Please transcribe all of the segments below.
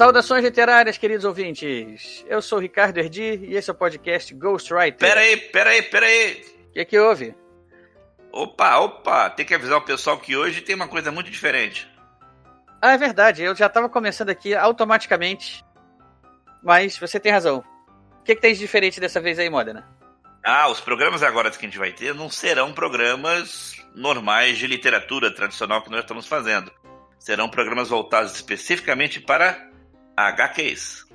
Saudações literárias, queridos ouvintes. Eu sou o Ricardo Erdi e esse é o podcast Ghostwriter. Pera aí, pera aí, pera aí. O que, é que houve? Opa, opa, tem que avisar o pessoal que hoje tem uma coisa muito diferente. Ah, é verdade, eu já estava começando aqui automaticamente. Mas você tem razão. O que, é que tem de diferente dessa vez aí, Modena? Ah, os programas agora que a gente vai ter não serão programas normais de literatura tradicional que nós estamos fazendo. Serão programas voltados especificamente para HQs.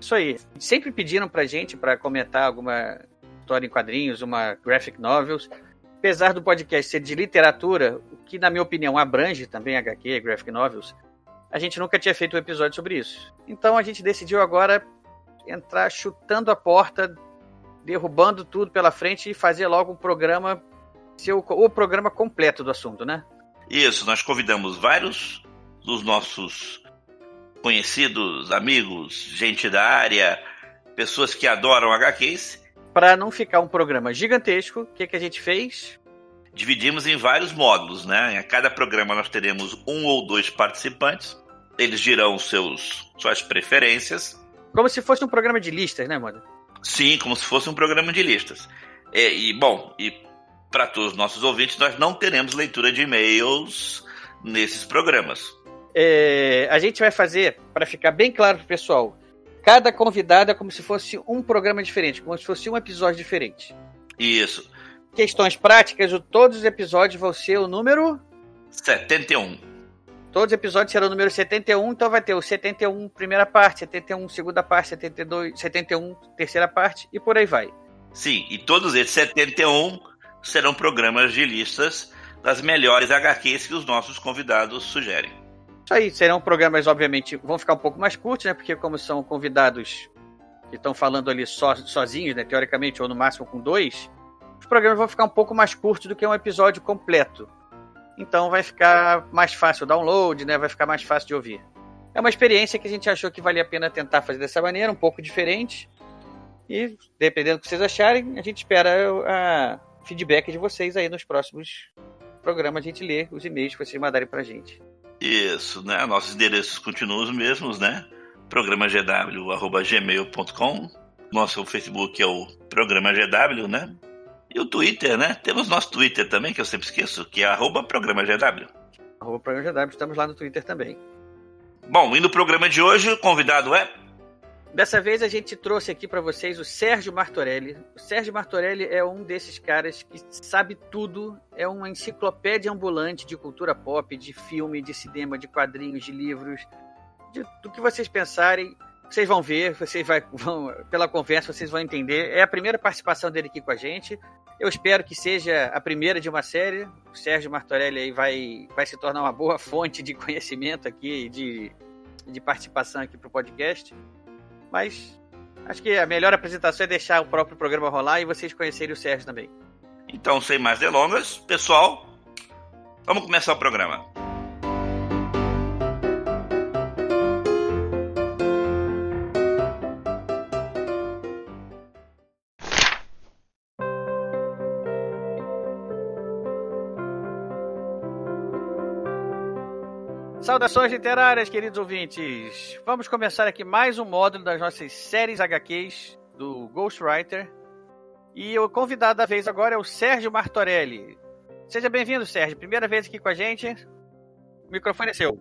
Isso aí. Sempre pediram pra gente para comentar alguma história em quadrinhos, uma graphic novels. Apesar do podcast ser de literatura, o que na minha opinião abrange também HQ, graphic novels, a gente nunca tinha feito um episódio sobre isso. Então a gente decidiu agora entrar chutando a porta, derrubando tudo pela frente e fazer logo um programa, ser o, o programa completo do assunto, né? Isso, nós convidamos vários dos nossos conhecidos, amigos, gente da área, pessoas que adoram HQs. Para não ficar um programa gigantesco, o que, que a gente fez? Dividimos em vários módulos, né? Em cada programa nós teremos um ou dois participantes. Eles dirão seus, suas preferências. Como se fosse um programa de listas, né, Moda? Sim, como se fosse um programa de listas. E, e bom, e para todos os nossos ouvintes, nós não teremos leitura de e-mails nesses programas é, a gente vai fazer, para ficar bem claro pro pessoal, cada convidado é como se fosse um programa diferente, como se fosse um episódio diferente. Isso. Questões práticas, todos os episódios vão ser o número 71. Todos os episódios serão o número 71, então vai ter o 71 primeira parte, 71 segunda parte, 72, 71 terceira parte e por aí vai. Sim, e todos esses 71 serão programas de listas das melhores HQs que os nossos convidados sugerem. Isso aí, serão programas, obviamente, vão ficar um pouco mais curtos, né? Porque como são convidados que estão falando ali so, sozinhos, né? Teoricamente, ou no máximo com dois, os programas vão ficar um pouco mais curtos do que um episódio completo. Então vai ficar mais fácil o download, né? Vai ficar mais fácil de ouvir. É uma experiência que a gente achou que valia a pena tentar fazer dessa maneira, um pouco diferente. E, dependendo do que vocês acharem, a gente espera a feedback de vocês aí nos próximos programas. A gente lê os e-mails que vocês mandarem pra gente. Isso, né? Nossos endereços continuam os mesmos, né? Programa gw@gmail.com. Nosso Facebook é o Programa GW, né? E o Twitter, né? Temos nosso Twitter também, que eu sempre esqueço, que é arroba Programa GW. Arroba Programa GW, estamos lá no Twitter também. Bom, e no programa de hoje, o convidado é Dessa vez a gente trouxe aqui para vocês o Sérgio Martorelli. O Sérgio Martorelli é um desses caras que sabe tudo, é uma enciclopédia ambulante de cultura pop, de filme, de cinema, de quadrinhos, de livros, de, do que vocês pensarem. Vocês vão ver, vocês vai, vão, pela conversa vocês vão entender. É a primeira participação dele aqui com a gente. Eu espero que seja a primeira de uma série. O Sérgio Martorelli aí vai, vai se tornar uma boa fonte de conhecimento aqui, de, de participação aqui para o podcast. Mas acho que a melhor apresentação é deixar o próprio programa rolar e vocês conhecerem o Sérgio também. Então, sem mais delongas, pessoal, vamos começar o programa. Saudações literárias, queridos ouvintes! Vamos começar aqui mais um módulo das nossas séries HQs do Ghostwriter. E o convidado da vez agora é o Sérgio Martorelli. Seja bem-vindo, Sérgio. Primeira vez aqui com a gente. O microfone é seu.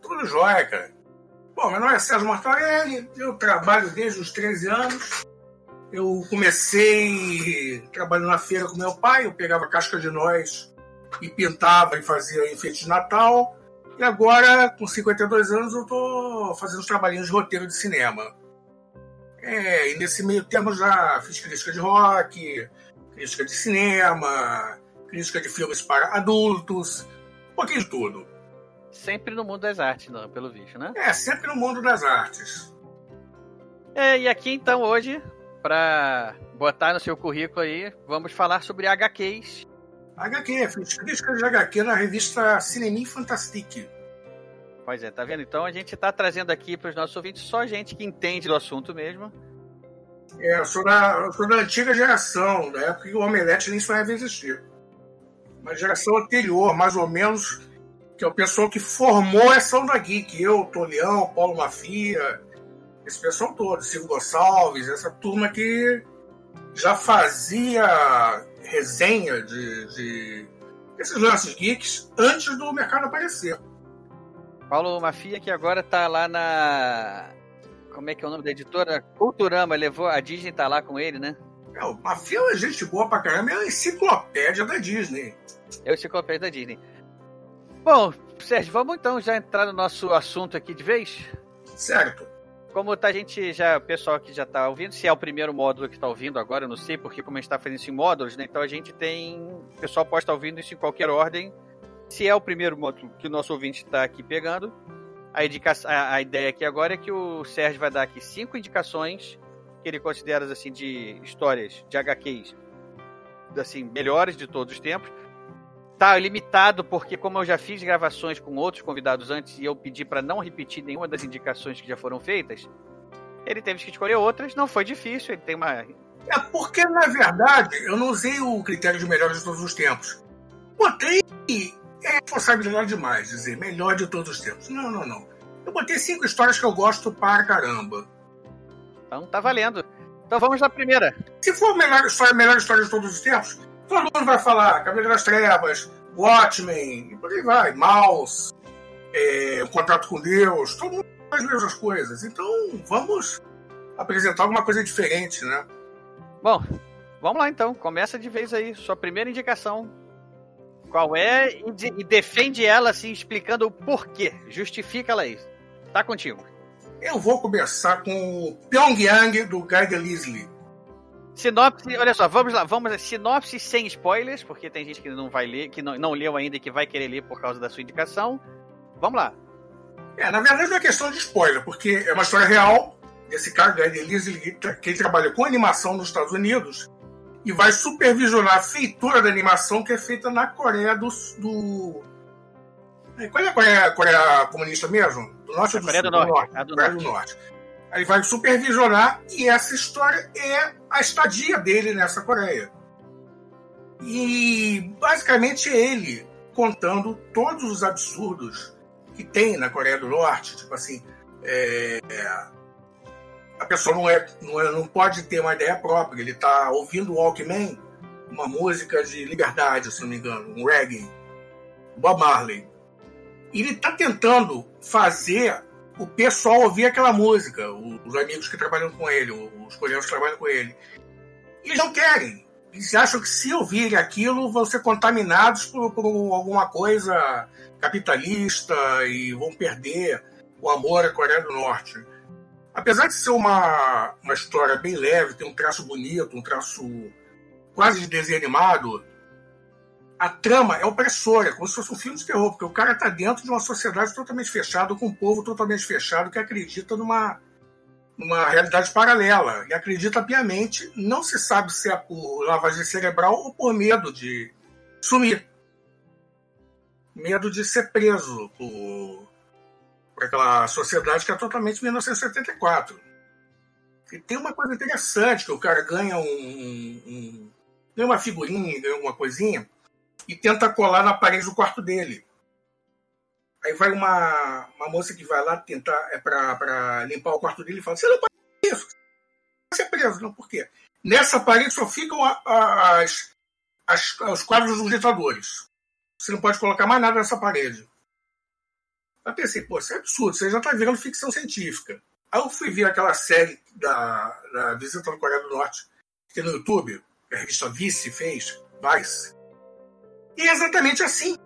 Tudo jóia, cara. Bom, meu nome é Sérgio Martorelli, eu trabalho desde os 13 anos. Eu comecei trabalhando na feira com meu pai, eu pegava casca de nós e pintava e fazia enfeite de Natal. E agora, com 52 anos, eu estou fazendo os trabalhinhos de roteiro de cinema. É, e nesse meio tempo já fiz crítica de rock, crítica de cinema, crítica de filmes para adultos, um pouquinho de tudo. Sempre no mundo das artes, não, pelo visto, né? É, sempre no mundo das artes. É, e aqui então hoje, para botar no seu currículo aí, vamos falar sobre HQs. HQ, fiz crítica de HQ na revista Cinema Fantastique. Pois é, tá vendo? Então a gente tá trazendo aqui para os nossos ouvintes só gente que entende do assunto mesmo. É, eu sou da, eu sou da antiga geração, da época que o Omelete nem sonhava existir. Uma geração anterior, mais ou menos, que é o pessoal que formou essa onda geek. Eu, Tolião, Paulo Mafia, esse pessoal todo, Silvio Gonçalves, essa turma que já fazia resenha de, de esses lances geeks antes do mercado aparecer. Paulo Mafia, que agora tá lá na. Como é que é o nome da editora? Culturama, levou. A Disney tá lá com ele, né? É, o Mafia é gente boa pra caramba, é a enciclopédia da Disney. É o enciclopédia da Disney. Bom, Sérgio, vamos então já entrar no nosso assunto aqui de vez? Certo. Como tá, a gente já, o pessoal que já tá ouvindo, se é o primeiro módulo que tá ouvindo agora, eu não sei, porque como a gente tá fazendo isso em módulos, né? Então a gente tem. O pessoal pode estar ouvindo isso em qualquer ordem. Se é o primeiro módulo que o nosso ouvinte está aqui pegando, a, indica... a ideia aqui agora é que o Sérgio vai dar aqui cinco indicações que ele considera assim de histórias de HQs assim melhores de todos os tempos. Tá limitado porque como eu já fiz gravações com outros convidados antes e eu pedi para não repetir nenhuma das indicações que já foram feitas, ele teve que escolher outras. Não foi difícil. Ele tem uma é porque na verdade eu não usei o critério de melhores de todos os tempos. Botei é responsabilidade demais dizer melhor de todos os tempos. Não, não, não. Eu botei cinco histórias que eu gosto para caramba. Então tá valendo. Então vamos na primeira. Se for a melhor história, melhor história de todos os tempos, todo mundo vai falar Cavaleiro das Trevas, Watchmen, e por aí vai, Mouse, é, O Contrato com Deus, todo mundo faz as mesmas coisas. Então vamos apresentar alguma coisa diferente, né? Bom, vamos lá então. Começa de vez aí. Sua primeira indicação qual é e, de, e, defende ela assim, explicando o porquê. Justifica ela aí. Tá contigo. Eu vou começar com o Pyongyang do Guy Delisle. Sinopse, olha só, vamos lá, vamos sinopse sem spoilers, porque tem gente que não vai ler, que não, não leu ainda e que vai querer ler por causa da sua indicação. Vamos lá. É, na verdade não é questão de spoiler, porque é uma história real desse cara, Guy Delisle, que ele trabalha com animação nos Estados Unidos e vai supervisionar a feitura da animação que é feita na Coreia do. do... Qual é a Coreia, Coreia comunista mesmo? Do norte ou do Coreia sul? Do norte. Do norte. do Coreia norte. do norte. Aí vai supervisionar e essa história é a estadia dele nessa Coreia. E basicamente ele contando todos os absurdos que tem na Coreia do Norte, tipo assim, é, a pessoa não, é, não, é, não pode ter uma ideia própria. Ele está ouvindo o Walkman, uma música de liberdade, se não me engano, um reggae, Bob Marley. Ele está tentando fazer o pessoal ouvir aquela música, os amigos que trabalham com ele, os coreanos que trabalham com ele. Eles não querem. Eles acham que se ouvirem aquilo vão ser contaminados por, por alguma coisa capitalista e vão perder o amor à Coreia do Norte apesar de ser uma, uma história bem leve, tem um traço bonito, um traço quase de desenho animado, a trama é opressora, como se fosse um filme de terror, porque o cara está dentro de uma sociedade totalmente fechada, com um povo totalmente fechado que acredita numa, numa realidade paralela e acredita piamente, não se sabe se é por lavagem cerebral ou por medo de sumir. Medo de ser preso por para aquela sociedade que é totalmente 1974. E tem uma coisa interessante, que o cara ganha um, um, ganha uma figurinha, ganha alguma coisinha, e tenta colar na parede do quarto dele. Aí vai uma, uma moça que vai lá tentar, é para limpar o quarto dele e fala, você não pode isso, você é preso. Não, por quê? Nessa parede só ficam as, as, os quadros dos ditadores. Você não pode colocar mais nada nessa parede. Aí pensei, pô, isso é absurdo, você já está virando ficção científica. Aí eu fui ver aquela série da, da Visita da Coreia do Norte, que no YouTube, a revista Vice fez, Vice. E é exatamente assim.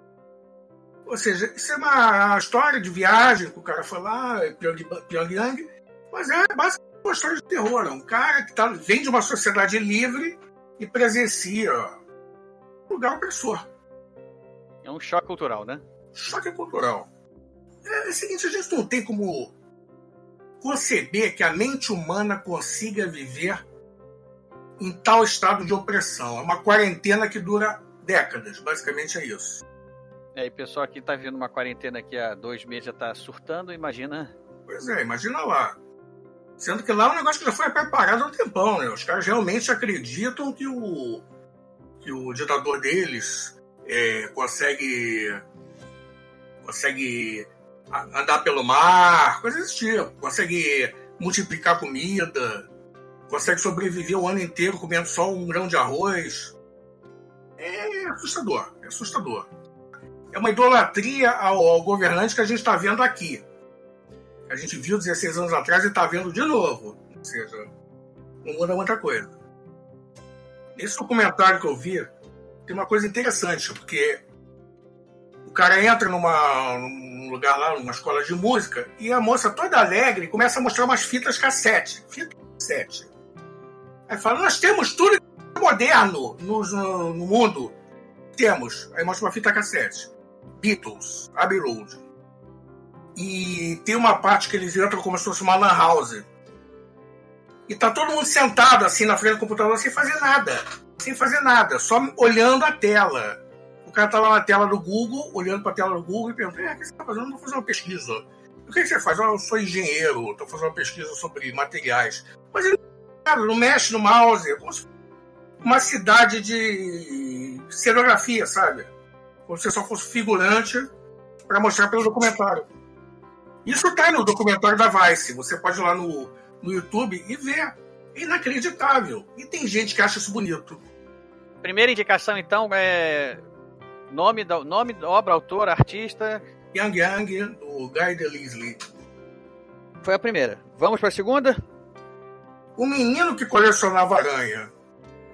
Ou seja, isso é uma história de viagem que o cara foi lá, Pyongyang, mas é basicamente uma história de terror. É um cara que tá, vem de uma sociedade livre e presencia um lugar opressor. É um choque cultural, né? Choque cultural. É, é o seguinte, a gente não tem como conceber que a mente humana consiga viver em tal estado de opressão. É uma quarentena que dura décadas, basicamente é isso. É, e o pessoal aqui tá vendo uma quarentena aqui há dois meses já tá surtando, imagina. Pois é, imagina lá. Sendo que lá é um negócio que já foi preparado há um tempão, né? Os caras realmente acreditam que o, que o ditador deles é, consegue consegue andar pelo mar, coisas desse tipo, consegue multiplicar comida, consegue sobreviver o ano inteiro comendo só um grão de arroz. É assustador, é assustador. É uma idolatria ao, ao governante que a gente está vendo aqui. A gente viu 16 anos atrás e está vendo de novo. Ou seja, não muda muita coisa. Nesse documentário que eu vi, tem uma coisa interessante, porque o cara entra numa, num lugar lá, numa escola de música, e a moça toda alegre começa a mostrar umas fitas cassete. Fita cassete. Aí fala, nós temos tudo moderno no, no, no mundo. Temos. Aí mostra uma fita cassete. Beatles, Abbey Road. E tem uma parte que eles entram como se fosse uma lan house. E tá todo mundo sentado assim na frente do computador sem fazer nada. Sem fazer nada, só olhando a tela. O cara tava na tela do Google, olhando para a tela do Google e perguntando: é, o que você tá fazendo? Eu vou fazer uma pesquisa. O que você faz? Ah, eu sou engenheiro, estou fazendo uma pesquisa sobre materiais. Mas ele cara, não mexe no mouse. É como se uma cidade de cenografia, sabe? Como se só fosse figurante para mostrar pelo documentário. Isso está no documentário da Vice. Você pode ir lá no, no YouTube e ver. É inacreditável. E tem gente que acha isso bonito. Primeira indicação, então, é Nome da, nome obra, autor, artista. Yang Yang, do Guy Delisle. Foi a primeira. Vamos para a segunda? O menino que colecionava aranha.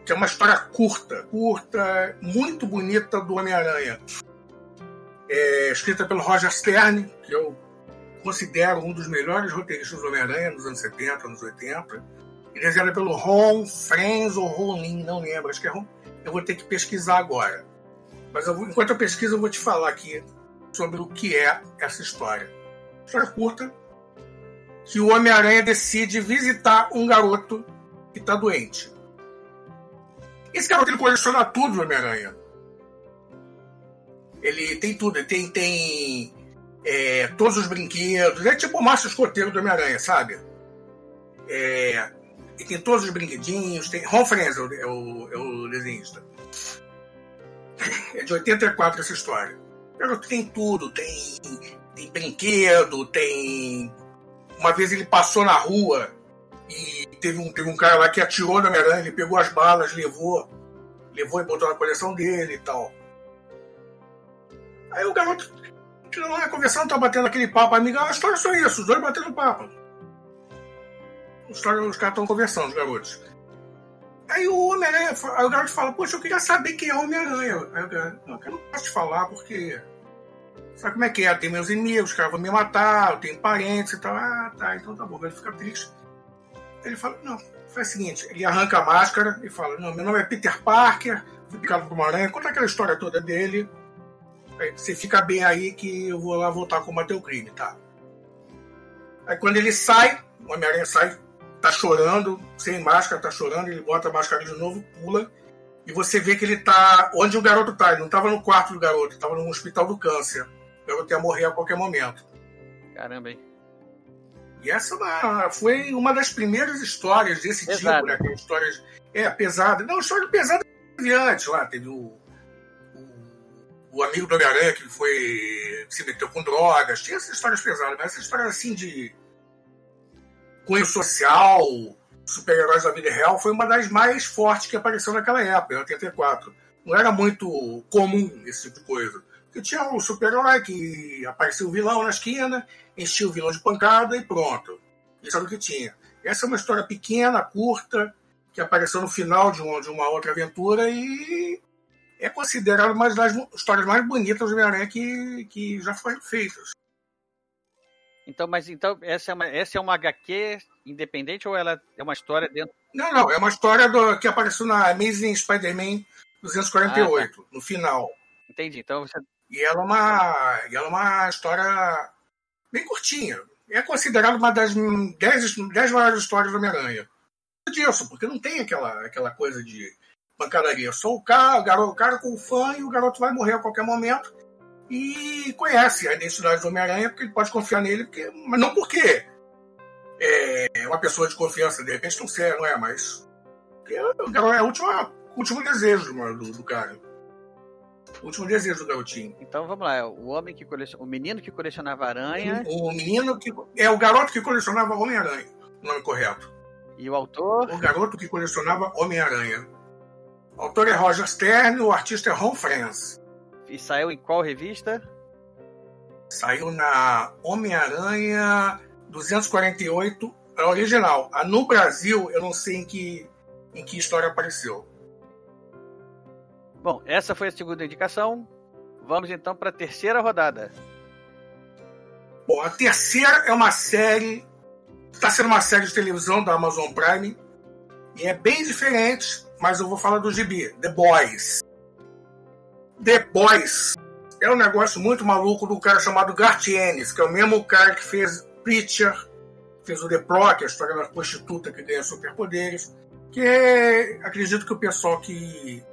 Que é uma história curta, curta, muito bonita do Homem-Aranha. É escrita pelo Roger Stern, que eu considero um dos melhores roteiristas do Homem-Aranha nos anos 70, anos 80. E desenhada pelo Ron Friends ou Ron Lin, não lembro, acho que é Ron. Eu vou ter que pesquisar agora. Mas eu, enquanto eu pesquiso, eu vou te falar aqui sobre o que é essa história. História curta, que o Homem-Aranha decide visitar um garoto que está doente. Esse garoto ele coleciona tudo do Homem-Aranha. Ele tem tudo, ele tem, tem é, todos os brinquedos. É tipo o Márcio Escoteiro do Homem-Aranha, sabe? É, ele tem todos os brinquedinhos. Tem, Ron Frenzel é o, é o desenhista. É de 84 essa história. Garoto tem tudo, tem, tem brinquedo, tem. Uma vez ele passou na rua e teve um, teve um cara lá que atirou na Homem-Aranha, ele pegou as balas, levou, levou e botou na coleção dele e tal. Aí o garoto lá conversando, tá batendo aquele papo, amiga, a história é só isso, os dois batendo papo. História, os caras estão conversando, os garotos. Aí o Homem-Aranha, aí o garoto fala, poxa, eu queria saber quem é o Homem-Aranha. Aí o garoto, não, eu não posso te falar porque. Sabe como é que é? Tem meus inimigos, os caras vão me matar, eu tenho parentes e tal. Ah, tá, então tá bom. Ele fica triste. Ele fala, não, faz o seguinte, ele arranca a máscara e fala, não, meu nome é Peter Parker, fui picado por uma aranha, conta aquela história toda dele. Aí, você fica bem aí que eu vou lá voltar a combater o crime, tá? Aí quando ele sai, o Homem-Aranha sai tá chorando, sem máscara, tá chorando, ele bota a máscara de novo, pula, e você vê que ele tá onde o garoto tá. Ele não tava no quarto do garoto, ele tava no hospital do câncer. O garoto ia morrer a qualquer momento. Caramba, hein? E essa é foi uma das primeiras histórias desse tipo, né? Aquelas histórias. É, pesada. Não, história pesada teve antes lá. Teve o, o, o amigo do Homem-Aranha que foi. Se meteu com drogas. Tinha essas histórias pesadas, mas essas histórias assim de cunho social, super-heróis da vida real, foi uma das mais fortes que apareceu naquela época, em 84. Não era muito comum esse tipo de coisa. Porque tinha um super-herói que aparecia o vilão na esquina, enchia o vilão de pancada e pronto. Isso era o que tinha. Essa é uma história pequena, curta, que apareceu no final de uma, de uma outra aventura e é considerada uma das histórias mais bonitas do Homem-Aranha que, que já foram feitas. Então, mas então essa é uma, essa é uma HQ independente ou ela é uma história dentro? Não, não, é uma história do, que apareceu na Amazing Spider-Man 248, ah, tá. no final. Entendi. Então você... E ela é uma, ela é uma história bem curtinha. É considerada uma das 10 maiores histórias do Homem-Aranha. disso, porque não tem aquela, aquela coisa de pancadaria. Só o cara, o, garoto, o cara com o fã e o garoto vai morrer a qualquer momento e conhece a identidade do Homem-Aranha porque ele pode confiar nele, porque, mas não porque é uma pessoa de confiança, de repente não, sei, não é, mas é a última, o último desejo do, do cara. O último desejo do garotinho. Então vamos lá, é o homem que coleciona, o menino que colecionava aranha. O menino que é o garoto que colecionava Homem-Aranha, nome correto. E o autor? O garoto que colecionava Homem-Aranha. O autor é Roger Stern, o artista é Ron Franz. E saiu em qual revista? Saiu na Homem-Aranha 248, a original. A no Brasil, eu não sei em que, em que história apareceu. Bom, essa foi a segunda indicação. Vamos então para a terceira rodada. Bom, a terceira é uma série. Está sendo uma série de televisão da Amazon Prime. E é bem diferente, mas eu vou falar do gibi, The Boys. The Boys é um negócio muito maluco do cara chamado Gartienes, que é o mesmo cara que fez Preacher, fez o The Pro, que é a história da prostituta que ganha superpoderes, que é, acredito que o pessoal que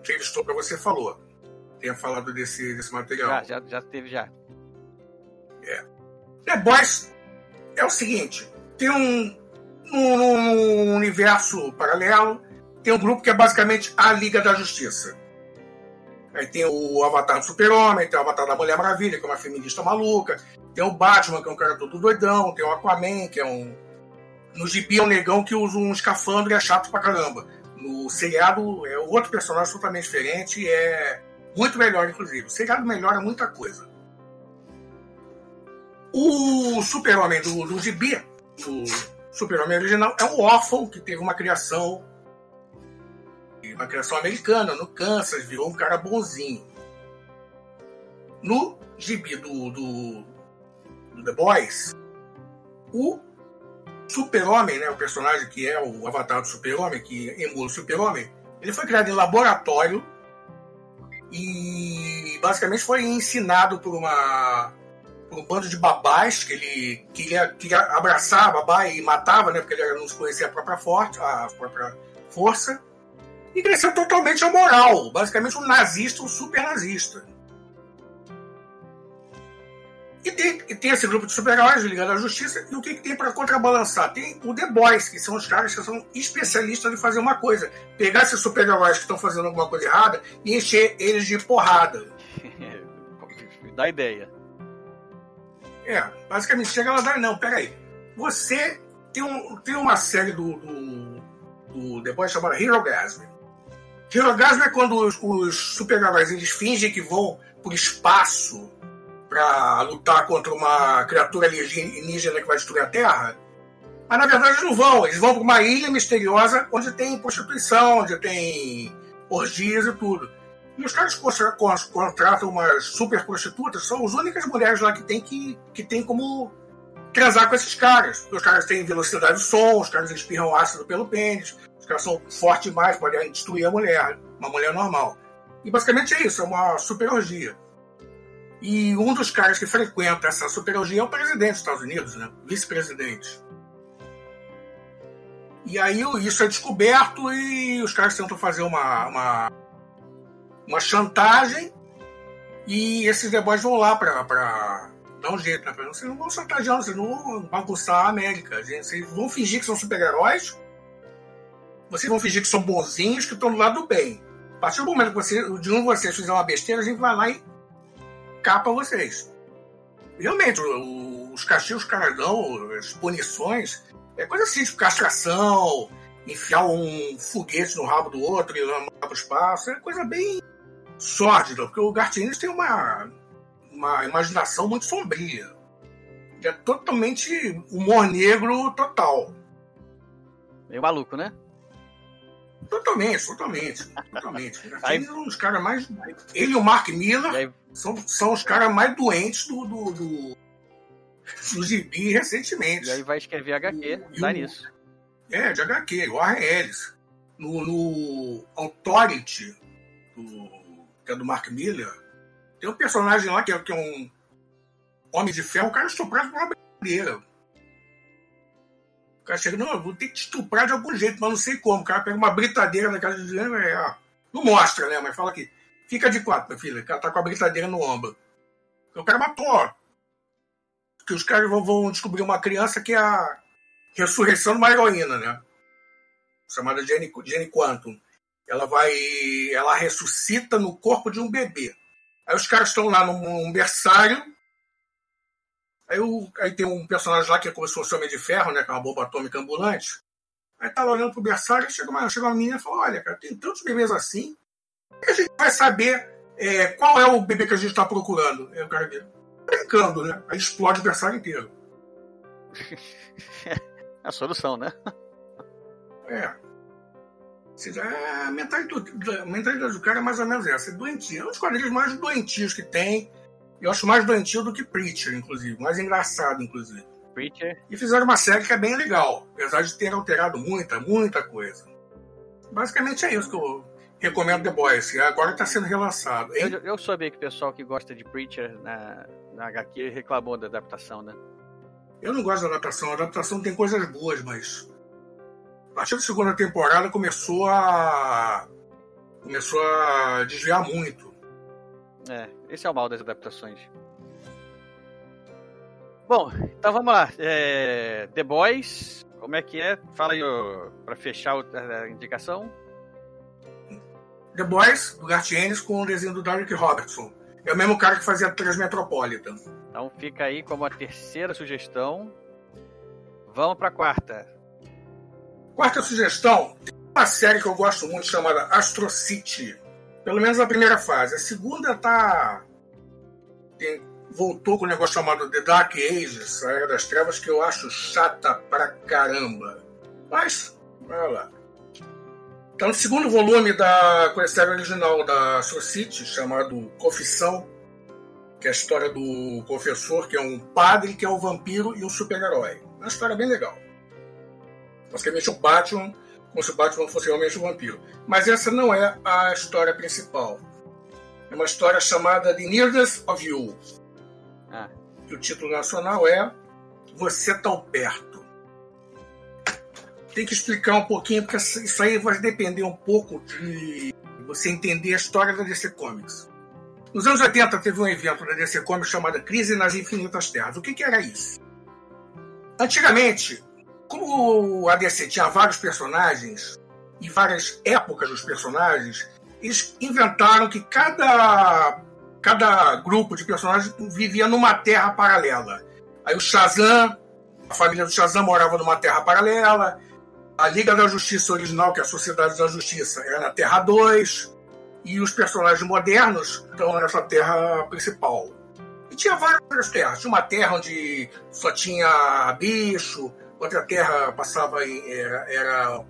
entrevistou para você falou, tenha falado desse, desse material. Já, já, já teve já. É. The Boys é o seguinte, tem um, um, um universo paralelo, tem um grupo que é basicamente a Liga da Justiça Aí tem o Avatar do Super-Homem, tem o Avatar da Mulher Maravilha, que é uma feminista maluca. Tem o Batman, que é um cara todo doidão. Tem o Aquaman, que é um. No gibi é um negão que usa um escafandro e é chato pra caramba. No seriado é outro personagem totalmente diferente é muito melhor, inclusive. O seriado melhora muita coisa. O Super-Homem do, do gibi, o Super-Homem original, é um órfão que teve uma criação uma criação americana, no Kansas, virou um cara bonzinho. No gibi do, do, do The Boys, o Super-Homem, né, o personagem que é o avatar do Super-Homem, que emula o Super-Homem, ele foi criado em laboratório e basicamente foi ensinado por uma por um bando de babás que ele queria, queria abraçar a babá e matava, né, porque ele não conhecia a própria, forte, a própria força e cresceu totalmente amoral, basicamente um nazista, um super nazista. E tem, e tem esse grupo de super-heróis ligado à justiça, e o que, que tem para contrabalançar? Tem o The Boys, que são os caras que são especialistas em fazer uma coisa: pegar esses super-heróis que estão fazendo alguma coisa errada e encher eles de porrada. Dá ideia. É, basicamente chega lá e dá, não, peraí. Você tem, um, tem uma série do, do, do The Boys chamada Hero Gasm. Hirogasmo é quando os, os super-heróis eles fingem que vão por espaço para lutar contra uma criatura alienígena que vai destruir a Terra. Mas na verdade eles não vão, eles vão para uma ilha misteriosa onde tem prostituição, onde tem orgias e tudo. E os caras contratam umas super prostitutas, são as únicas mulheres lá que tem que, que tem como transar com esses caras. Os caras têm velocidade do som, os caras espirram ácido pelo pênis, caras são fortes demais, podem destruir a mulher, uma mulher normal. E basicamente é isso, é uma superorgia. E um dos caras que frequenta essa superorgia é o presidente dos Estados Unidos, né? Vice-presidente. E aí isso é descoberto e os caras tentam fazer uma, uma, uma chantagem e esses The vão lá pra, pra dar um jeito, né? Vocês não vão chantagear, vocês não vão bagunçar a América. Gente. Vocês vão fingir que são super-heróis vocês vão fingir que são bonzinhos, que estão do lado do bem. A partir do momento que você, de um de vocês fizer uma besteira, a gente vai lá e capa vocês. Realmente, os castigos que as punições, é coisa assim, tipo castração, enfiar um foguete no rabo do outro e mandar para o espaço, é coisa bem sórdida, porque o Gartines tem uma, uma imaginação muito sombria. É totalmente humor negro total. Meio maluco, né? Totalmente, totalmente. Totalmente. Aí, são os caras mais. Ele e o Mark Miller aí... são, são os caras mais doentes do, do, do, do gibi recentemente. E aí vai escrever HQ, e dá o, nisso. É, de HQ, o R. Ellis. No, no Authority, do, que é do Mark Miller, tem um personagem lá que é, que é um homem de ferro, o cara estuprado por uma bandeira. Cara chega, não, vou ter que estuprar de algum jeito, mas não sei como. O cara pega uma britadeira na casa de dinheiro, é, não mostra, né? Mas fala aqui, fica de quatro, filho. O cara tá com a britadeira no ombro. O cara matou. Que os caras vão, vão descobrir uma criança que é a ressurreição de uma heroína, né? Chamada Jenny, Jenny Quantum. Ela vai. Ela ressuscita no corpo de um bebê. Aí os caras estão lá num, num berçário Aí, o, aí tem um personagem lá que é como se fosse Homem de Ferro, né? Com é uma bomba atômica ambulante. Aí tá lá olhando pro berçário, chega uma, chega uma menina e fala, olha, cara, tem tantos bebês assim, que a gente vai saber é, qual é o bebê que a gente está procurando. Aí o cara brincando, né? Aí explode o berçário inteiro. a solução, né? É. A mentalidade, a mentalidade do cara é mais ou menos essa, é doentio. É um dos quadrinhos mais doentios que tem. Eu acho mais doentio do que Preacher, inclusive. Mais engraçado, inclusive. Preacher. E fizeram uma série que é bem legal, apesar de ter alterado muita, muita coisa. Basicamente é isso que eu recomendo The Boys. Agora está sendo relançado. Eu, eu soube que o pessoal que gosta de Preacher na, na HQ reclamou da adaptação, né? Eu não gosto da adaptação. A adaptação tem coisas boas, mas. A partir da segunda temporada começou a. começou a desviar muito. É, esse é o mal das adaptações. Bom, então vamos lá. É, The Boys, como é que é? Fala aí para fechar a indicação. The Boys, do Gartienes, com o desenho do Derek Robertson. É o mesmo cara que fazia Transmetropolitan. Então fica aí como a terceira sugestão. Vamos para a quarta. Quarta sugestão, tem uma série que eu gosto muito chamada Astro City pelo menos a primeira fase. A segunda tá. Tem... voltou com um negócio chamado The Dark Ages, a Era das Trevas, que eu acho chata pra caramba. Mas, olha lá. Tá no segundo volume da série original da Society, chamado Confissão, que é a história do confessor, que é um padre, que é um vampiro e um super-herói. É uma história bem legal. Basicamente, o Batman como se o Batman fosse realmente um vampiro. Mas essa não é a história principal. É uma história chamada The Nearness of You. Ah. o título nacional é Você Tão Perto. Tem que explicar um pouquinho, porque isso aí vai depender um pouco de você entender a história da DC Comics. Nos anos 80 teve um evento da DC Comics chamado Crise nas Infinitas Terras. O que, que era isso? Antigamente, como a DC tinha vários personagens e várias épocas dos personagens, eles inventaram que cada, cada grupo de personagens vivia numa terra paralela. Aí o Shazam, a família do Shazam morava numa terra paralela, a Liga da Justiça original, que é a Sociedade da Justiça, era na Terra 2, e os personagens modernos estão nessa terra principal. E tinha várias terras. Tinha uma terra onde só tinha bicho, outra terra passava em, era, era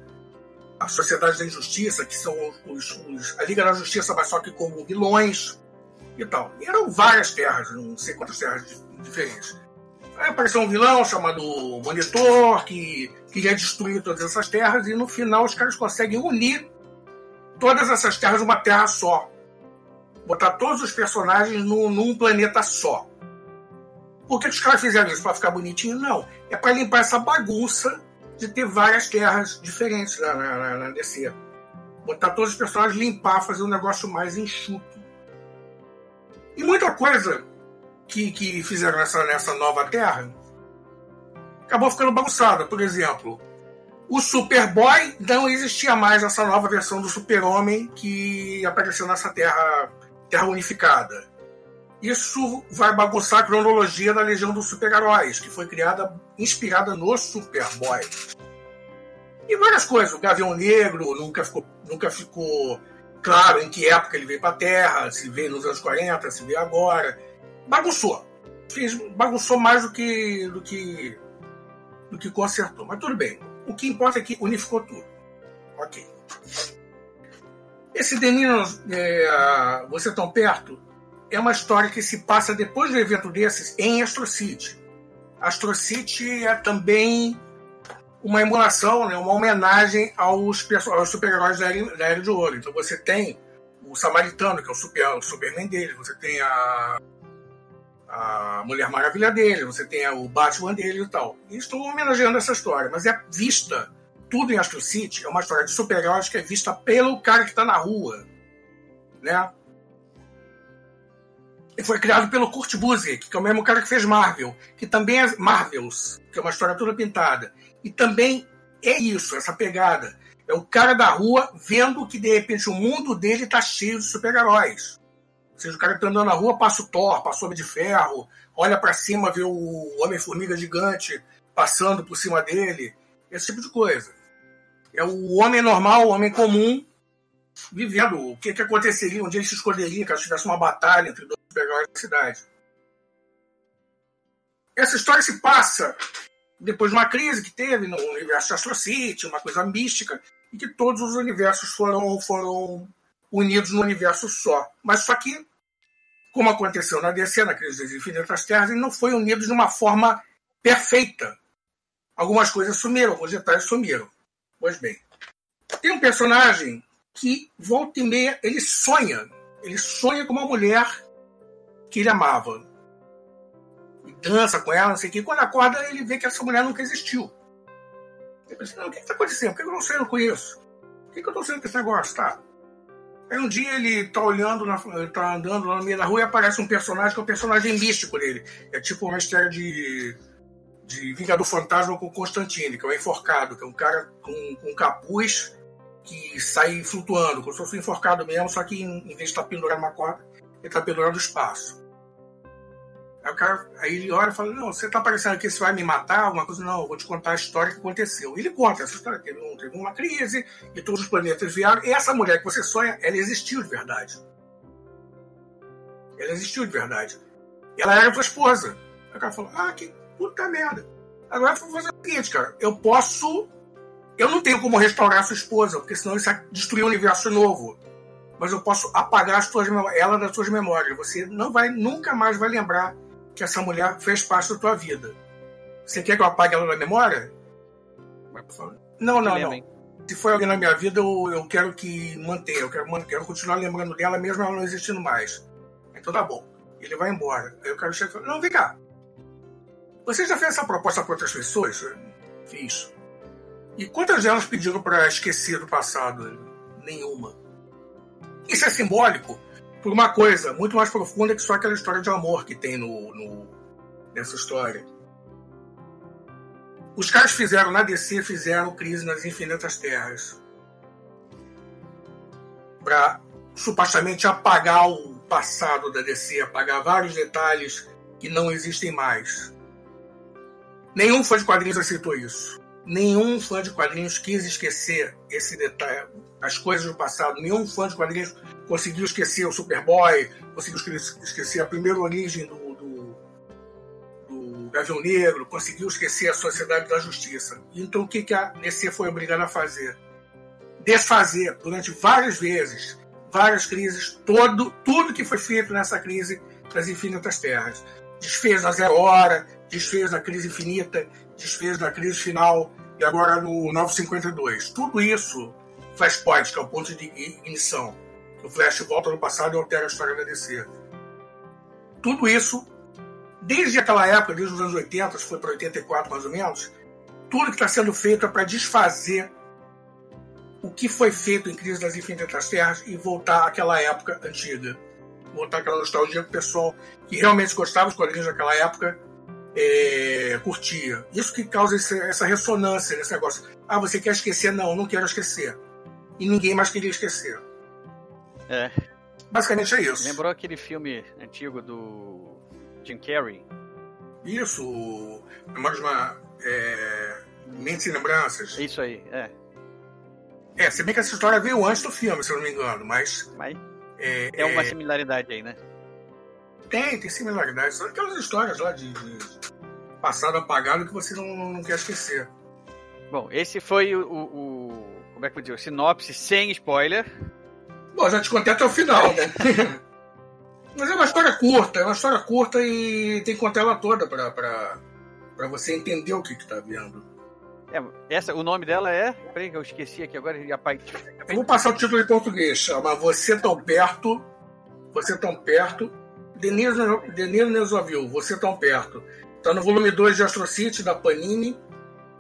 a Sociedade da Injustiça, que são os, os, a Liga da Justiça, mas só que como vilões e tal. E eram várias terras, não sei quantas terras diferentes. Aí apareceu um vilão chamado Monitor, que queria destruir todas essas terras, e no final os caras conseguem unir todas essas terras numa terra só. Botar todos os personagens num, num planeta só. Por que os caras fizeram isso? Para ficar bonitinho? Não. É para limpar essa bagunça de ter várias terras diferentes na, na, na DC. Botar todos os personagens, limpar, fazer um negócio mais enxuto. E muita coisa que, que fizeram nessa, nessa nova terra acabou ficando bagunçada. Por exemplo, o Superboy não existia mais essa nova versão do Super-Homem que apareceu nessa terra, terra unificada. Isso vai bagunçar a cronologia da Legião dos Super-Heróis, que foi criada inspirada no Superboy. E várias coisas. O Gavião Negro nunca ficou, nunca ficou claro em que época ele veio para a Terra, se veio nos anos 40, se veio agora. Bagunçou. Fez, bagunçou mais do que, do que do que consertou. Mas tudo bem. O que importa é que unificou tudo. Ok. Esse Denino, é, Você Tão Perto, é uma história que se passa depois do evento desses em Astro City. Astro City é também uma emulação, né, uma homenagem aos, aos super-heróis da, da Era de Ouro. Então você tem o Samaritano, que é o, super, o Superman dele, você tem a, a Mulher Maravilha dele, você tem o Batman dele e tal. E estou homenageando essa história, mas é vista, tudo em Astro City é uma história de super-heróis que é vista pelo cara que está na rua, né? Foi criado pelo Kurt Busiek, que é o mesmo cara que fez Marvel, que também é Marvels, que é uma história toda pintada. E também é isso, essa pegada. É o cara da rua vendo que de repente o mundo dele está cheio de super-heróis. Ou seja, o cara que tá andando na rua passa o Thor, passa o Homem de Ferro, olha para cima, vê o Homem-Formiga gigante passando por cima dele. Esse tipo de coisa. É o homem normal, o homem comum, vivendo o que, que aconteceria, onde ele se escolheria caso tivesse uma batalha entre dois super-heróis da cidade. Essa história se passa depois de uma crise que teve no universo de Astro City, uma coisa mística, e que todos os universos foram, foram unidos num universo só. Mas só que, como aconteceu na DC, na crise das Infinitas Terras, ele não foi unido de uma forma perfeita. Algumas coisas sumiram, alguns detalhes sumiram. Pois bem, tem um personagem que, volta e meia, ele sonha. Ele sonha com uma mulher que ele amava. E dança com ela, não sei o que. Quando acorda, ele vê que essa mulher nunca existiu. Ele pensa, não, o que está acontecendo? Por que eu não sonho com isso? Por que eu estou sonhando com esse negócio? Tá. Aí um dia ele tá olhando, na, tá andando lá no meio da rua e aparece um personagem que é um personagem místico dele. É tipo uma história de, de Vingador Fantasma com Constantine, que é o enforcado, que é um cara com, com capuz que sai flutuando, como se fosse um enforcado mesmo, só que em, em vez de estar pendurado numa corda, ele está pendurado no espaço. Aí, o cara, aí ele olha e fala: Não, você está parecendo que você vai me matar, alguma coisa? Não, eu vou te contar a história que aconteceu. E ele conta essa história: teve, um, teve uma crise e todos os planetas vieram. E essa mulher que você sonha, ela existiu de verdade. Ela existiu de verdade. E ela era tua esposa. Aí o cara falou: Ah, que puta merda. Agora eu vou fazer o seguinte, cara: eu posso. Eu não tenho como restaurar a sua esposa, porque senão isso vai destruir um universo novo. Mas eu posso apagar as tuas ela das suas memórias. Você não vai, nunca mais vai lembrar que essa mulher fez parte da tua vida. Você quer que eu apague ela da memória? Não, não, não. Se foi alguém na minha vida, eu, eu quero que mantenha. Eu quero, quero continuar lembrando dela, mesmo ela não existindo mais. Então tá bom. Ele vai embora. Aí o cara chega e fala: Não, vem cá. Você já fez essa proposta para outras pessoas? Fiz. E quantas delas pediram para esquecer do passado? Nenhuma. Isso é simbólico por uma coisa muito mais profunda que só aquela história de amor que tem no, no nessa história. Os caras fizeram na DC, fizeram Crise nas Infinitas Terras. Para supostamente apagar o passado da DC, apagar vários detalhes que não existem mais. Nenhum fã de quadrinhos aceitou isso. Nenhum fã de quadrinhos quis esquecer esse detalhe, as coisas do passado. Nenhum fã de quadrinhos conseguiu esquecer o Superboy, conseguiu esquecer a primeira origem do, do, do Gavião Negro, conseguiu esquecer a Sociedade da Justiça. Então o que, que a DC foi obrigada a fazer? Desfazer durante várias vezes, várias crises, todo, tudo que foi feito nessa crise das Infinitas Terras. Desfez na Zero Hora, desfez na crise infinita, desfez na crise final e agora no 952. Tudo isso Flashpoint, que é o ponto de ignição o Flash volta no passado e altera a história da DC. Tudo isso, desde aquela época, desde os anos 80, foi para 84 mais ou menos, tudo que está sendo feito é para desfazer o que foi feito em Crise das Infinitas Terras e voltar àquela época antiga. Voltar àquela nostalgia que o pessoal que realmente gostava dos quadrinhos daquela época é, curtia. Isso que causa essa ressonância nesse negócio. Ah, você quer esquecer? Não, não quero esquecer. E ninguém mais queria esquecer. É. Basicamente é isso. Lembrou aquele filme antigo do Jim Carrey? Isso, Memórias uma. É, Mentes e Lembranças. Isso aí, é. É, se bem que essa história veio antes do filme, se eu não me engano, mas. Mas. É, tem uma é... similaridade aí, né? Tem, tem similaridade. São aquelas histórias lá de, de passado apagado que você não, não, quer esquecer. Bom, esse foi o, o, como é que eu digo, sinopse sem spoiler Bom, já te contei até o final, né? Mas é uma história curta, é uma história curta e tem que contar ela toda pra, pra, pra você entender o que, que tá vendo. É, essa, o nome dela é. Peraí, que eu esqueci aqui agora. Eu vou passar o título em português. Chama Você Tão Perto. Você Tão Perto Denise, Denise Você Tão Perto. Está no volume 2 de Astro City, da Panini.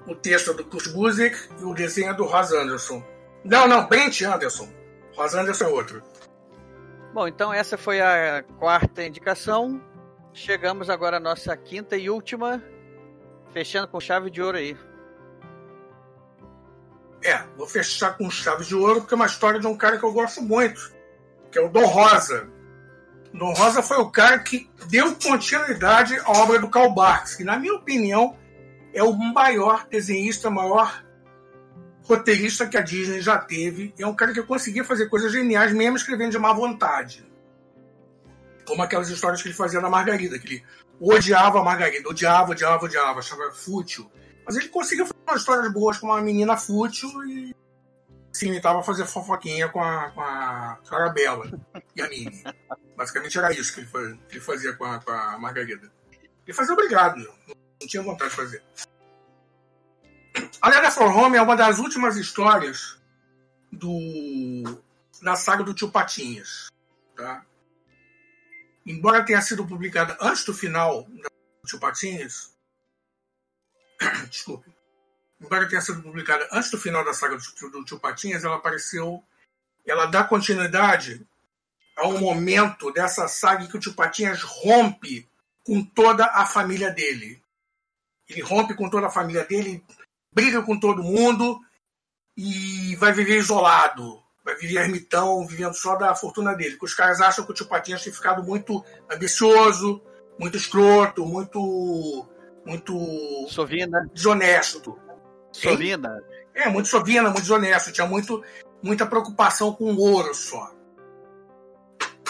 O texto é do Kurt Busiek e o desenho é do Ross Anderson. Não, não, Brent Anderson. Ross Anderson é outro. Bom, então essa foi a quarta indicação. Chegamos agora à nossa quinta e última. Fechando com chave de ouro aí. É, vou fechar com chave de ouro porque é uma história de um cara que eu gosto muito, que é o Dom Rosa. Dom Rosa foi o cara que deu continuidade à obra do Karl Barks, que, na minha opinião, é o maior desenhista, maior roteirista que a Disney já teve. É um cara que conseguia fazer coisas geniais, mesmo escrevendo de má vontade. Como aquelas histórias que ele fazia na Margarida, que ele odiava a Margarida, odiava, odiava, odiava, achava fútil. Mas ele conseguia fazer umas histórias boas com uma menina fútil e se limitava a fazer fofoquinha com a, com a Carabela e a Minnie. Basicamente era isso que ele fazia, que ele fazia com, a, com a Margarida. Ele fazia obrigado, não tinha vontade de fazer. A Letter for Home é uma das últimas histórias do da saga do Tio Patinhas. Tá? Embora tenha sido publicada antes do final do Tio Patinhas, desculpe, embora tenha sido publicada antes do final da saga do, do Tio Patinhas, ela apareceu, ela dá continuidade ao momento dessa saga que o Tio Patinhas rompe com toda a família dele. Ele rompe com toda a família dele, briga com todo mundo e vai viver isolado. Vai viver ermitão, vivendo só da fortuna dele. Porque os caras acham que o tio Patinhas tem ficado muito ambicioso, muito escroto, muito. muito. Sovina. desonesto. Sovina? É, muito sovina, muito desonesto. Tinha muito, muita preocupação com o ouro só.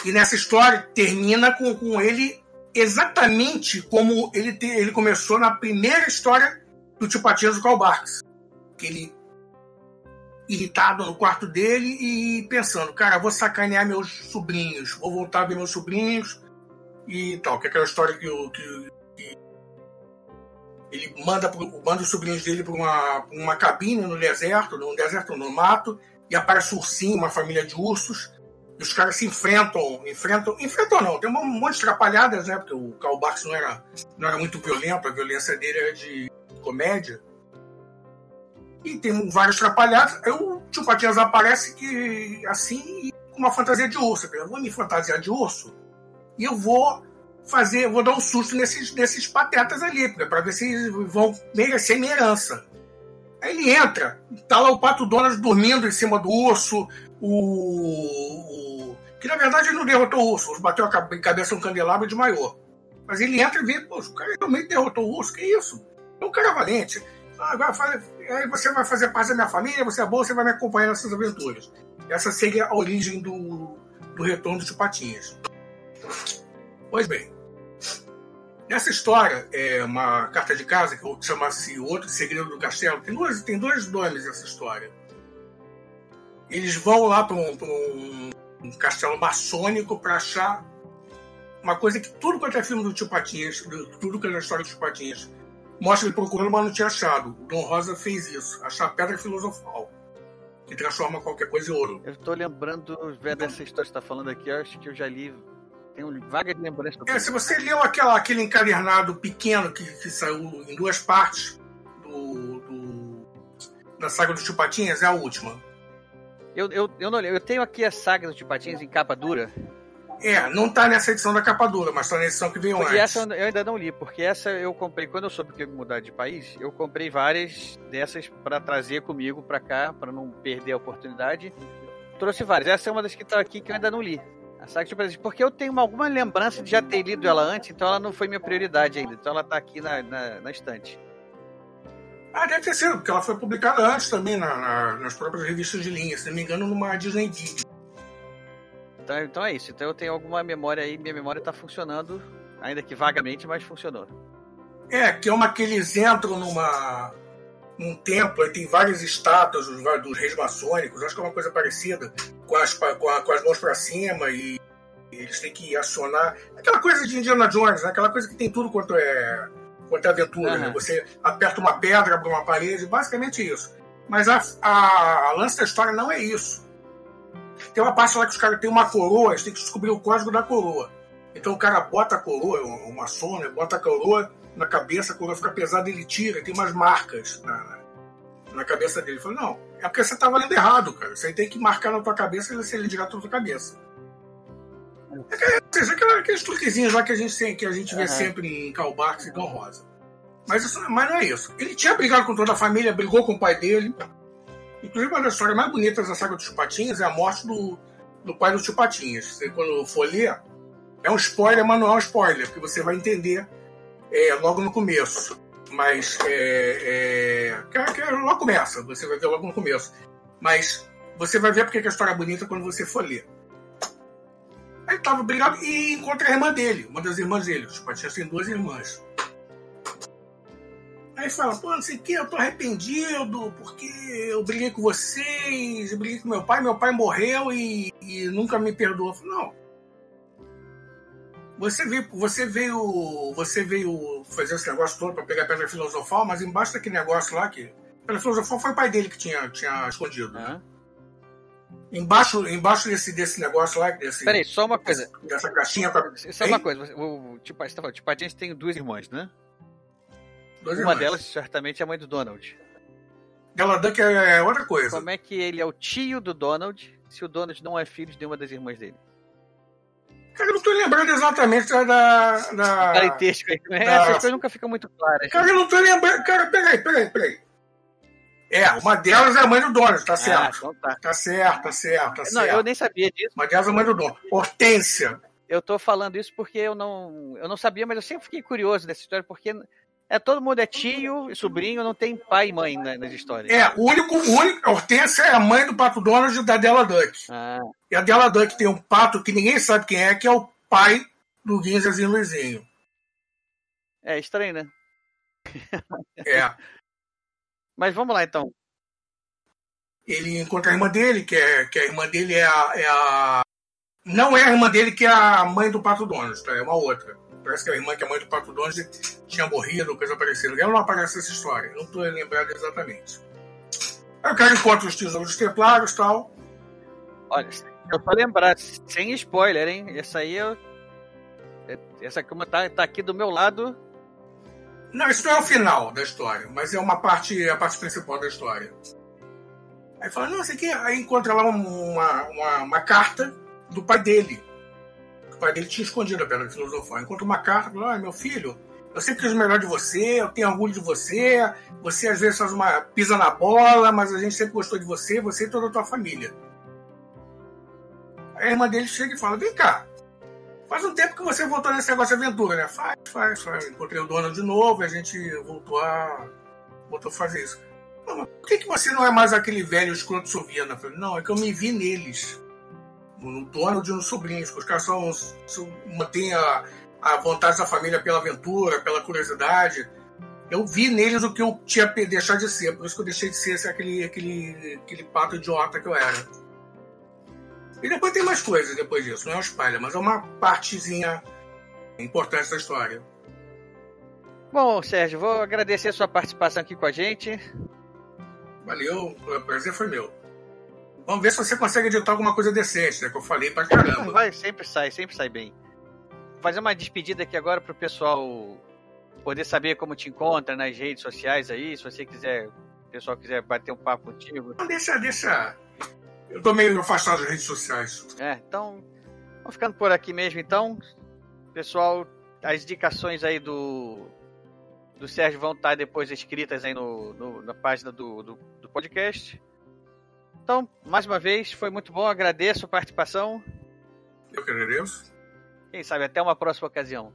E nessa história termina com, com ele exatamente como ele, te, ele começou na primeira história do tio Patias do Karl Barks. Que ele irritado no quarto dele e pensando, cara, vou sacanear meus sobrinhos, vou voltar a ver meus sobrinhos e tal. Que é aquela história que, que, que ele manda, manda os sobrinhos dele para uma, uma cabine no deserto, no deserto, no mato, e aparece ursinho, uma família de ursos, e os caras se enfrentam, enfrentam, enfrentam não, tem um monte de atrapalhadas, né? Porque o Karl Barks não era, não era muito violento, a violência dele era de comédia. E tem vários atrapalhados. Aí o tio Patinhas aparece que, assim, com uma fantasia de urso. Eu vou me fantasiar de urso e eu vou fazer, vou dar um susto nesses, nesses patetas ali, para ver se vão merecer minha herança. Aí ele entra, tá lá o Pato Donald dormindo em cima do urso, o, o que na verdade ele não derrotou o urso, bateu a cabeça no candelabro de maior. Mas ele entra e vê, o cara realmente derrotou o urso, que isso? É um cara valente. Ah, agora aí você vai fazer parte da minha família, você é bom, você vai me acompanhar nessas aventuras. Essa seria a origem do, do retorno de Patinhas. Pois bem, nessa história, é uma carta de casa, que chama-se Outro Segredo do Castelo, tem, duas, tem dois nomes essa história. Eles vão lá para um, um, um, castelo maçônico para achar uma coisa que tudo quanto é filme do Tio Patinhas, tudo quanto é história do Tio Patinhas, mostra ele procurando, mas não tinha achado. O Dom Rosa fez isso, achar a pedra filosofal, que transforma qualquer coisa em ouro. Eu estou lembrando, vendo essa história que você está falando aqui, acho que eu já li. Tenho vaga de lembrança. É, se você leu aquela, aquele encadernado pequeno que, que saiu em duas partes do, do da saga dos Chupatinhas, é a última. Eu, eu, eu, não, eu tenho aqui a saga dos Chupatinhas em capa dura. É, não tá nessa edição da capa dura, mas tá na edição que veio porque antes. essa eu ainda não li, porque essa eu comprei, quando eu soube que eu ia mudar de país, eu comprei várias dessas para trazer comigo para cá, para não perder a oportunidade. Trouxe várias. Essa é uma das que tá aqui que eu ainda não li. A saga de Chupatinhas, porque eu tenho alguma lembrança de já ter lido ela antes, então ela não foi minha prioridade ainda. Então ela tá aqui na, na, na estante. Ah, deve ter sido, porque ela foi publicada antes também na, na, nas próprias revistas de linha, se não me engano, numa Disney Dig. Então, então é isso. Então eu tenho alguma memória aí, minha memória tá funcionando, ainda que vagamente, mas funcionou. É, que é uma que eles entram numa num templo e tem várias estátuas dos, dos reis maçônicos, acho que é uma coisa parecida, com as, com, a, com as mãos para cima e eles têm que acionar. Aquela coisa de Indiana Jones, né? aquela coisa que tem tudo quanto é, quanto é aventura. Uhum. Né? Você aperta uma pedra, abre uma parede, basicamente isso. Mas a, a, a lance da história não é isso. Tem uma parte lá que os caras têm uma coroa, eles têm que descobrir o código da coroa. Então o cara bota a coroa, uma maçom, né? bota a coroa na cabeça, a coroa fica pesada, ele tira, tem umas marcas na, na cabeça dele. Ele falou, não, é porque você tá valendo errado, cara. Você tem que marcar na tua cabeça e ser direto na tua cabeça. É, seja, aqueles truquezinhos lá que a gente, tem, que a gente vê uhum. sempre em Karl Barks e Dom Rosa. Mas, isso, mas não é isso. Ele tinha brigado com toda a família, brigou com o pai dele. Inclusive, uma das histórias mais bonitas da saga dos Patinhas é a morte do, do pai do Tio Patinhas. Você, quando for ler, é um spoiler, mas não é um spoiler, porque você vai entender é, logo no começo. Mas é, é, que, logo começa, você vai ver logo no começo. Mas você vai ver porque a história é bonita quando você for ler. Aí tava brigado e encontra a irmã dele, uma das irmãs dele. O Patinhas tem duas irmãs. Aí fala, pô, não sei o que, eu tô arrependido porque eu briguei com vocês, eu briguei com meu pai, meu pai morreu e, e nunca me perdoou. Falo, não. Você veio, você veio, você veio fazer esse negócio todo para pegar a pedra filosofal, mas embaixo daquele negócio lá que pedra filosofal foi o pai dele que tinha, tinha escondido. Né? Embaixo, embaixo desse, desse negócio lá, desse. Peraí, só uma coisa. Dessa caixinha pra. Só uma coisa. O, tipo, você tá tipo, a gente tem duas irmãs, né? Duas Uma irmãs. delas, certamente, é a mãe do Donald. Ela Duck é outra coisa. Como é que ele é o tio do Donald se o Donald não é filho de nenhuma das irmãs dele? Cara, eu não tô lembrando exatamente da. da Parentesco aí. É, da... Essas coisas nunca ficam muito claras. Cara, eu não tô lembrando. Cara, peraí, peraí, peraí. É, uma delas é a mãe do Donald, tá ah, certo. Ah, então tá. tá certo, tá certo, tá não, certo. eu nem sabia disso. Uma delas é a mãe do Donald. Hortência. Eu tô falando isso porque eu não, eu não sabia, mas eu sempre fiquei curioso dessa história, porque é, todo mundo é tio e sobrinho, não tem pai e mãe né, nas histórias. É, o único, o único. A Hortência é a mãe do Pato Donald e da Della Duck. Ah. E a Della Duck tem um pato que ninguém sabe quem é, que é o pai do Guinzas e Luizinho. É estranho, né? É. Mas vamos lá então. Ele encontra a irmã dele, que, é, que a irmã dele é a, é a. Não é a irmã dele que é a mãe do Pato Donald, tá? É uma outra. Parece que a irmã que é a mãe do Pato Donald tinha morrido, coisa parecida. Ela não aparece essa história, não estou lembrado exatamente. Aí o cara encontra os tesouros templários e tal. Olha, eu tô lembrado, sem spoiler, hein? Essa aí eu. Essa cama tá, tá aqui do meu lado não, isso não é o final da história, mas é uma parte, a parte principal da história. Aí fala, não, isso aqui. Aí encontra lá uma, uma, uma carta do pai dele. O pai dele tinha escondido a pedra filosofal. Uma carta, fala, ah, meu filho, eu sempre quis o melhor de você, eu tenho orgulho de você, você às vezes faz uma pisa na bola, mas a gente sempre gostou de você, você e toda a tua família. A irmã dele chega e fala, vem cá, Faz um tempo que você voltou nesse negócio de aventura, né? Faz, faz, faz. Encontrei o dono de novo a gente voltou a, voltou a fazer isso. Por que, que você não é mais aquele velho escroto soviano? Não, é que eu me vi neles. No dono de um sobrinho. Os caras são, são, mantêm a, a vontade da família pela aventura, pela curiosidade. Eu vi neles o que eu tinha deixado de ser. Por isso que eu deixei de ser aquele, aquele, aquele pato idiota que eu era. E depois tem mais coisas depois disso, não é um spoiler, mas é uma partezinha importante da história. Bom, Sérgio, vou agradecer a sua participação aqui com a gente. Valeu, o prazer foi meu. Vamos ver se você consegue editar alguma coisa decente, né? Que eu falei pra caramba. Vai, sempre sai, sempre sai bem. Vou fazer uma despedida aqui agora pro pessoal poder saber como te encontra nas redes sociais aí, se você quiser, o pessoal quiser bater um papo contigo. Deixa, deixa, eu tô meio afastado das redes sociais. É, então. Vamos ficando por aqui mesmo, então. Pessoal, as indicações aí do. Do Sérgio vão estar depois escritas aí no, no na página do, do, do podcast. Então, mais uma vez, foi muito bom, agradeço a participação. Eu que agradeço. Quem sabe até uma próxima ocasião.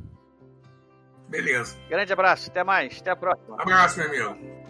Beleza. Grande abraço, até mais, até a próxima. Abraço, meu amigo.